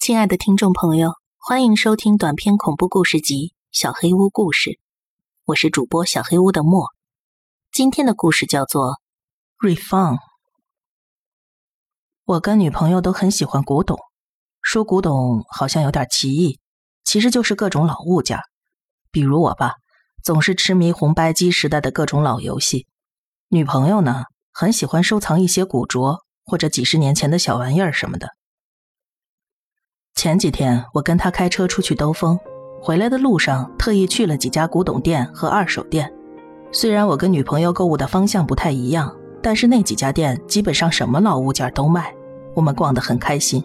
亲爱的听众朋友，欢迎收听短篇恐怖故事集《小黑屋故事》，我是主播小黑屋的莫。今天的故事叫做《瑞放》。我跟女朋友都很喜欢古董，说古董好像有点奇异，其实就是各种老物件。比如我吧，总是痴迷红白机时代的各种老游戏；女朋友呢，很喜欢收藏一些古着或者几十年前的小玩意儿什么的。前几天我跟他开车出去兜风，回来的路上特意去了几家古董店和二手店。虽然我跟女朋友购物的方向不太一样，但是那几家店基本上什么老物件都卖，我们逛得很开心。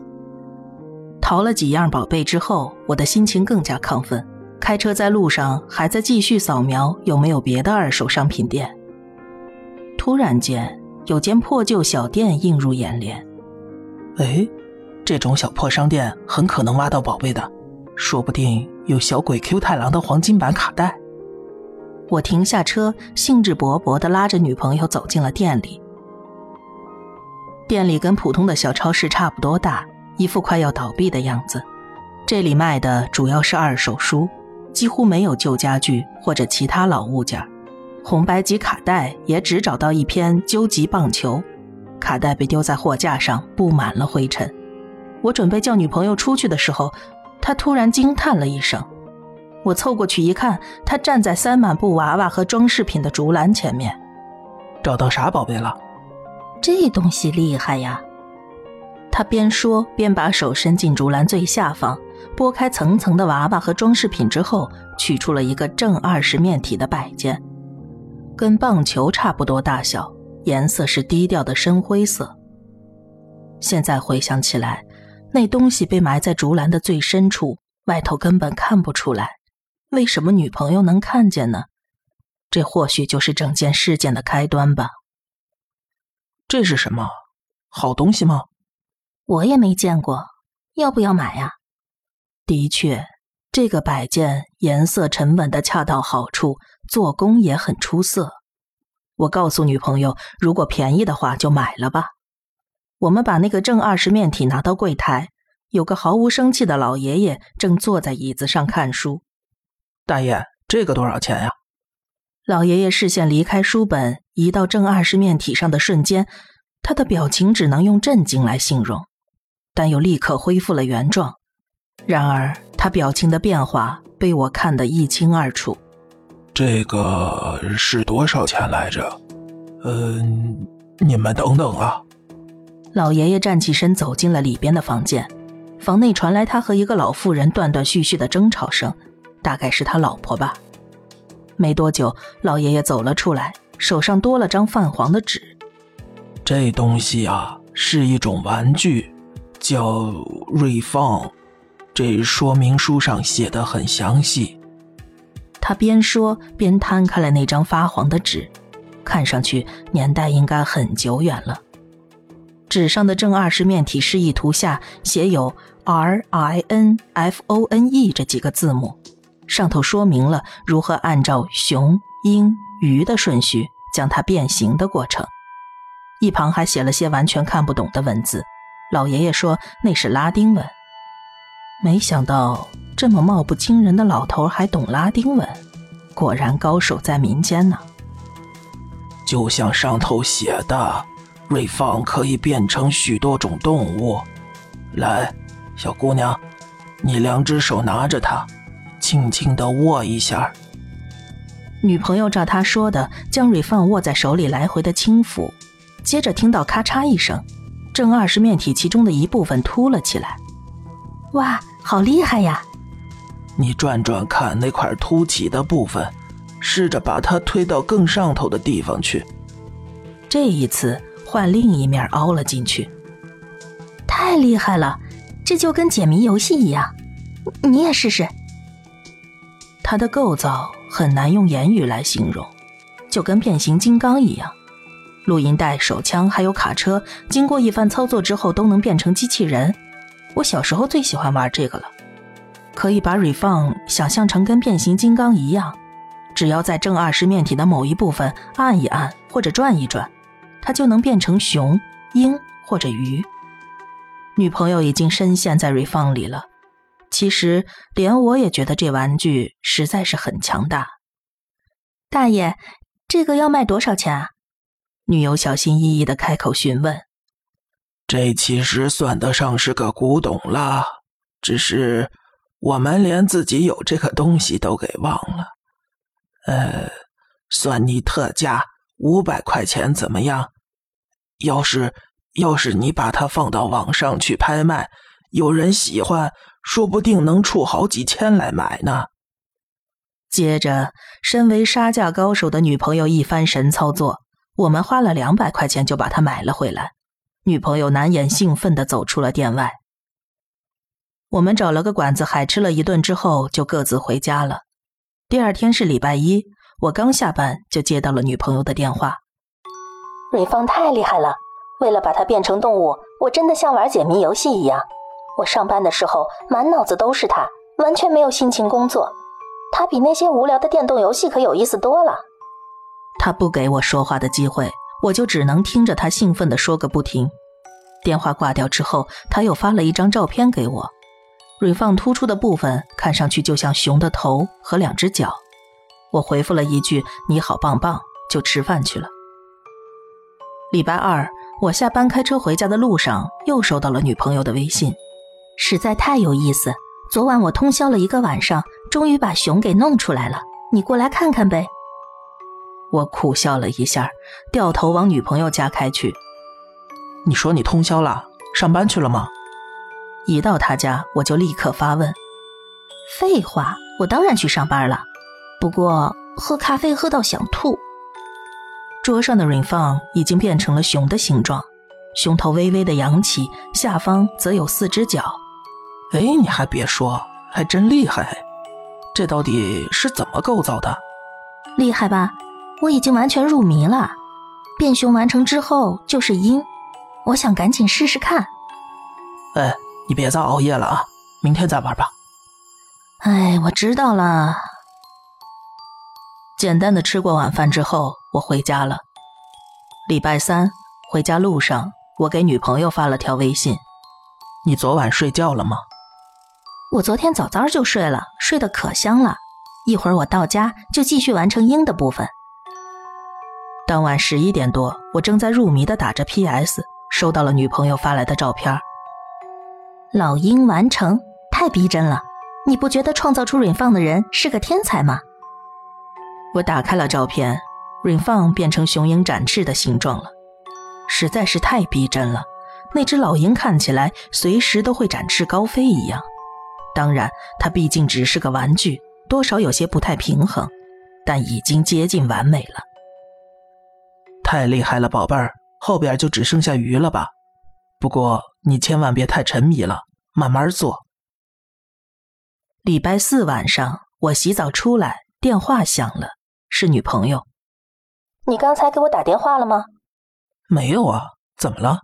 淘了几样宝贝之后，我的心情更加亢奋。开车在路上还在继续扫描有没有别的二手商品店。突然间，有间破旧小店映入眼帘。哎。这种小破商店很可能挖到宝贝的，说不定有小鬼 Q 太郎的黄金版卡带。我停下车，兴致勃勃地拉着女朋友走进了店里。店里跟普通的小超市差不多大，一副快要倒闭的样子。这里卖的主要是二手书，几乎没有旧家具或者其他老物件。红白机卡带也只找到一篇《究极棒球》，卡带被丢在货架上，布满了灰尘。我准备叫女朋友出去的时候，她突然惊叹了一声。我凑过去一看，她站在塞满布娃娃和装饰品的竹篮前面。找到啥宝贝了？这东西厉害呀！她边说边把手伸进竹篮最下方，拨开层层的娃娃和装饰品之后，取出了一个正二十面体的摆件，跟棒球差不多大小，颜色是低调的深灰色。现在回想起来。那东西被埋在竹篮的最深处，外头根本看不出来。为什么女朋友能看见呢？这或许就是整件事件的开端吧。这是什么？好东西吗？我也没见过，要不要买呀？的确，这个摆件颜色沉稳的恰到好处，做工也很出色。我告诉女朋友，如果便宜的话就买了吧。我们把那个正二十面体拿到柜台，有个毫无生气的老爷爷正坐在椅子上看书。大爷，这个多少钱呀？老爷爷视线离开书本，移到正二十面体上的瞬间，他的表情只能用震惊来形容，但又立刻恢复了原状。然而，他表情的变化被我看得一清二楚。这个是多少钱来着？嗯，你们等等啊。老爷爷站起身，走进了里边的房间。房内传来他和一个老妇人断断续续的争吵声，大概是他老婆吧。没多久，老爷爷走了出来，手上多了张泛黄的纸。这东西啊，是一种玩具，叫瑞放。这说明书上写的很详细。他边说边摊开了那张发黄的纸，看上去年代应该很久远了。纸上的正二十面体示意图下写有 R I N F O N E 这几个字母，上头说明了如何按照熊、鹰、鱼的顺序将它变形的过程。一旁还写了些完全看不懂的文字，老爷爷说那是拉丁文。没想到这么貌不惊人的老头还懂拉丁文，果然高手在民间呢。就像上头写的。瑞放可以变成许多种动物。来，小姑娘，你两只手拿着它，轻轻地握一下。女朋友照他说的，将瑞放握在手里来回的轻抚，接着听到咔嚓一声，正二十面体其中的一部分凸了起来。哇，好厉害呀！你转转看那块凸起的部分，试着把它推到更上头的地方去。这一次。换另一面凹了进去，太厉害了！这就跟解谜游戏一样，你也试试。它的构造很难用言语来形容，就跟变形金刚一样。录音带、手枪还有卡车，经过一番操作之后都能变成机器人。我小时候最喜欢玩这个了，可以把 refun 想象成跟变形金刚一样，只要在正二十面体的某一部分按一按或者转一转。它就能变成熊、鹰或者鱼。女朋友已经深陷在瑞放里了。其实连我也觉得这玩具实在是很强大。大爷，这个要卖多少钱啊？女友小心翼翼的开口询问。这其实算得上是个古董了，只是我们连自己有这个东西都给忘了。呃，算你特价五百块钱怎么样？要是要是你把它放到网上去拍卖，有人喜欢，说不定能出好几千来买呢。接着，身为杀价高手的女朋友一番神操作，我们花了两百块钱就把它买了回来。女朋友难掩兴奋的走出了店外。我们找了个馆子海吃了一顿之后，就各自回家了。第二天是礼拜一，我刚下班就接到了女朋友的电话。瑞芳太厉害了，为了把它变成动物，我真的像玩解谜游戏一样。我上班的时候满脑子都是它，完全没有心情工作。它比那些无聊的电动游戏可有意思多了。他不给我说话的机会，我就只能听着他兴奋地说个不停。电话挂掉之后，他又发了一张照片给我，蕊放突出的部分看上去就像熊的头和两只脚。我回复了一句“你好，棒棒”，就吃饭去了。礼拜二，我下班开车回家的路上，又收到了女朋友的微信，实在太有意思。昨晚我通宵了一个晚上，终于把熊给弄出来了，你过来看看呗。我苦笑了一下，掉头往女朋友家开去。你说你通宵了，上班去了吗？一到他家，我就立刻发问。废话，我当然去上班了，不过喝咖啡喝到想吐。桌上的 Rainfang 已经变成了熊的形状，胸头微微的扬起，下方则有四只脚。哎，你还别说，还真厉害！这到底是怎么构造的？厉害吧？我已经完全入迷了。变熊完成之后就是鹰，我想赶紧试试看。哎，你别再熬夜了啊，明天再玩吧。哎，我知道了。简单的吃过晚饭之后，我回家了。礼拜三回家路上，我给女朋友发了条微信：“你昨晚睡觉了吗？”“我昨天早早就睡了，睡得可香了。一会儿我到家就继续完成鹰的部分。”当晚十一点多，我正在入迷的打着 PS，收到了女朋友发来的照片。老鹰完成，太逼真了！你不觉得创造出 Rainfang 的人是个天才吗？我打开了照片，Rainfang 变成雄鹰展翅的形状了，实在是太逼真了。那只老鹰看起来随时都会展翅高飞一样。当然，它毕竟只是个玩具，多少有些不太平衡，但已经接近完美了。太厉害了，宝贝儿，后边就只剩下鱼了吧？不过你千万别太沉迷了，慢慢做。礼拜四晚上，我洗澡出来，电话响了。是女朋友，你刚才给我打电话了吗？没有啊，怎么了？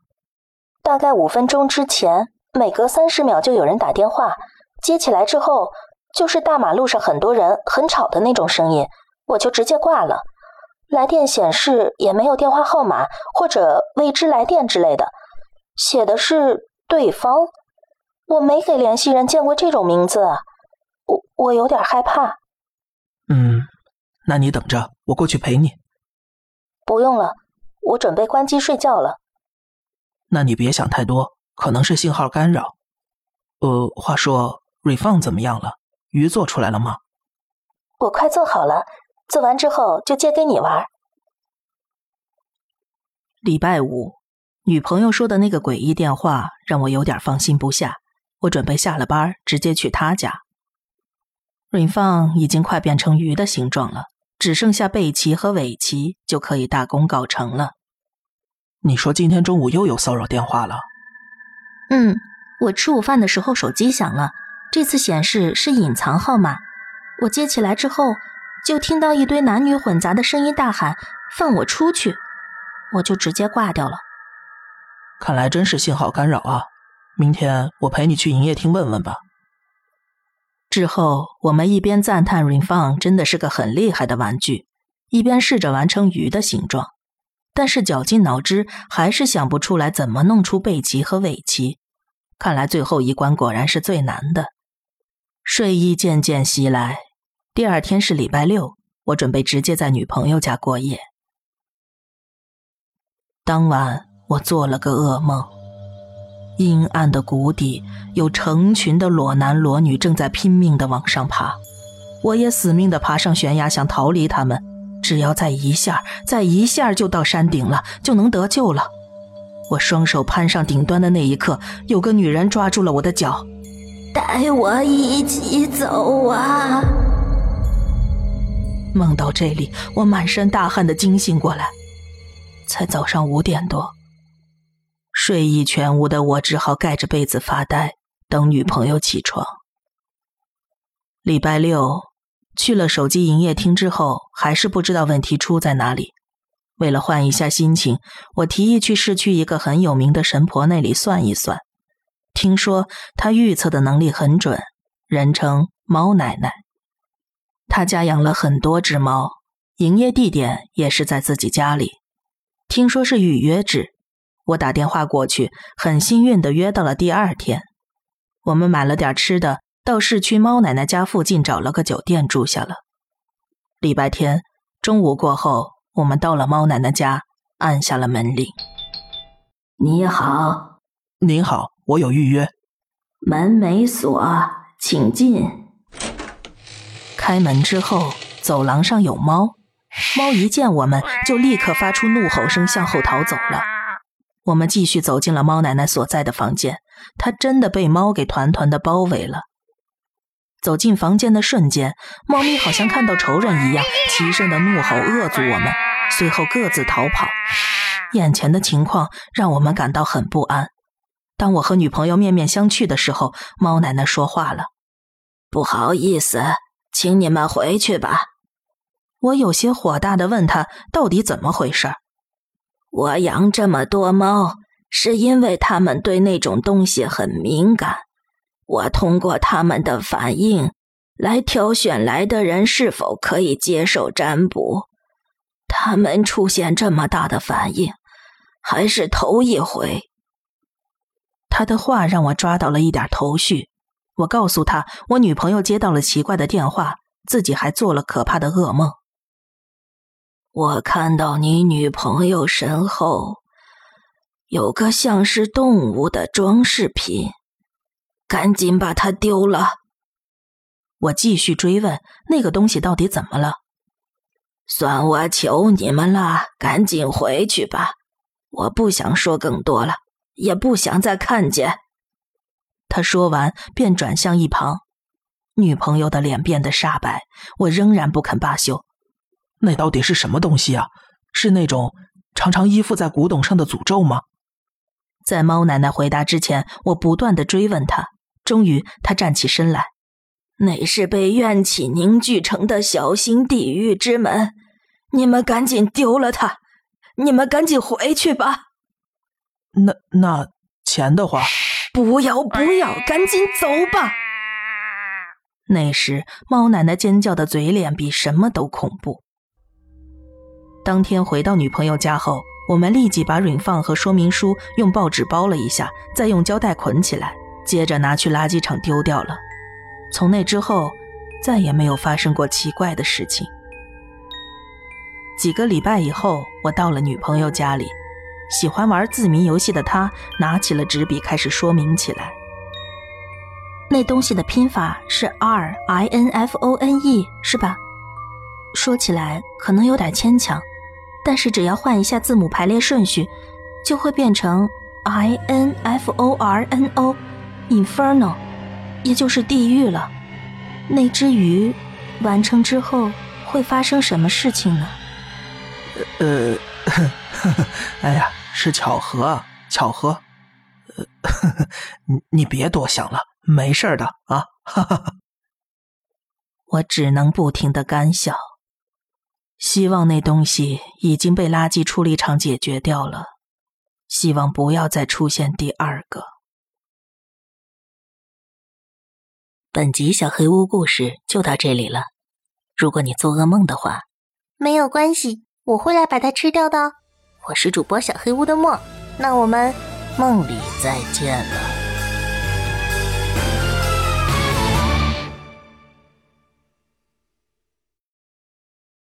大概五分钟之前，每隔三十秒就有人打电话，接起来之后就是大马路上很多人很吵的那种声音，我就直接挂了。来电显示也没有电话号码或者未知来电之类的，写的是对方，我没给联系人见过这种名字，我我有点害怕。嗯。那你等着，我过去陪你。不用了，我准备关机睡觉了。那你别想太多，可能是信号干扰。呃，话说瑞放怎么样了？鱼做出来了吗？我快做好了，做完之后就借给你玩。礼拜五，女朋友说的那个诡异电话让我有点放心不下。我准备下了班直接去她家。瑞放已经快变成鱼的形状了。只剩下背鳍和尾鳍就可以大功告成了。你说今天中午又有骚扰电话了？嗯，我吃午饭的时候手机响了，这次显示是隐藏号码。我接起来之后，就听到一堆男女混杂的声音大喊：“放我出去！”我就直接挂掉了。看来真是信号干扰啊！明天我陪你去营业厅问问吧。之后，我们一边赞叹 Rainfang 真的是个很厉害的玩具，一边试着完成鱼的形状，但是绞尽脑汁还是想不出来怎么弄出背鳍和尾鳍。看来最后一关果然是最难的。睡意渐渐袭来，第二天是礼拜六，我准备直接在女朋友家过夜。当晚我做了个噩梦，阴暗的谷底有成群的裸男裸女正在拼命的往上爬，我也死命的爬上悬崖想逃离他们，只要再一下，再一下就到山顶了，就能得救了。我双手攀上顶端的那一刻，有个女人抓住了我的脚。带我一起走啊！梦到这里，我满身大汗的惊醒过来，才早上五点多，睡意全无的我只好盖着被子发呆，等女朋友起床。礼拜六去了手机营业厅之后，还是不知道问题出在哪里。为了换一下心情，我提议去市区一个很有名的神婆那里算一算。听说他预测的能力很准，人称猫奶奶。他家养了很多只猫，营业地点也是在自己家里。听说是预约制，我打电话过去，很幸运的约到了第二天。我们买了点吃的，到市区猫奶奶家附近找了个酒店住下了。礼拜天中午过后，我们到了猫奶奶家，按下了门铃。你好，您好。我有预约，门没锁，请进。开门之后，走廊上有猫，猫一见我们就立刻发出怒吼声，向后逃走了。我们继续走进了猫奶奶所在的房间，她真的被猫给团团的包围了。走进房间的瞬间，猫咪好像看到仇人一样，齐声的怒吼恶阻我们，随后各自逃跑。眼前的情况让我们感到很不安。当我和女朋友面面相觑的时候，猫奶奶说话了：“不好意思，请你们回去吧。”我有些火大的问他：“到底怎么回事？”我养这么多猫，是因为它们对那种东西很敏感。我通过它们的反应来挑选来的人是否可以接受占卜。他们出现这么大的反应，还是头一回。他的话让我抓到了一点头绪。我告诉他，我女朋友接到了奇怪的电话，自己还做了可怕的噩梦。我看到你女朋友身后有个像是动物的装饰品，赶紧把它丢了。我继续追问，那个东西到底怎么了？算我求你们了，赶紧回去吧，我不想说更多了。也不想再看见。他说完，便转向一旁。女朋友的脸变得煞白，我仍然不肯罢休。那到底是什么东西啊？是那种常常依附在古董上的诅咒吗？在猫奶奶回答之前，我不断的追问她。终于，她站起身来：“那是被怨气凝聚成的小型地狱之门，你们赶紧丢了它！你们赶紧回去吧。”那那钱的话，不要不要，赶紧走吧！那时猫奶奶尖叫的嘴脸比什么都恐怖。当天回到女朋友家后，我们立即把允放和说明书用报纸包了一下，再用胶带捆起来，接着拿去垃圾场丢掉了。从那之后，再也没有发生过奇怪的事情。几个礼拜以后，我到了女朋友家里。喜欢玩字谜游戏的他拿起了纸笔，开始说明起来。那东西的拼法是 R I N F O N E，是吧？说起来可能有点牵强，但是只要换一下字母排列顺序，就会变成 I N F O R N O，Inferno，也就是地狱了。那只鱼完成之后会发生什么事情呢？呃，呵 呵哎呀。是巧合，巧合。呃，你你别多想了，没事的啊。哈哈哈。我只能不停的干笑，希望那东西已经被垃圾处理厂解决掉了，希望不要再出现第二个。本集小黑屋故事就到这里了。如果你做噩梦的话，没有关系，我会来把它吃掉的。我是主播小黑屋的墨，那我们梦里再见了。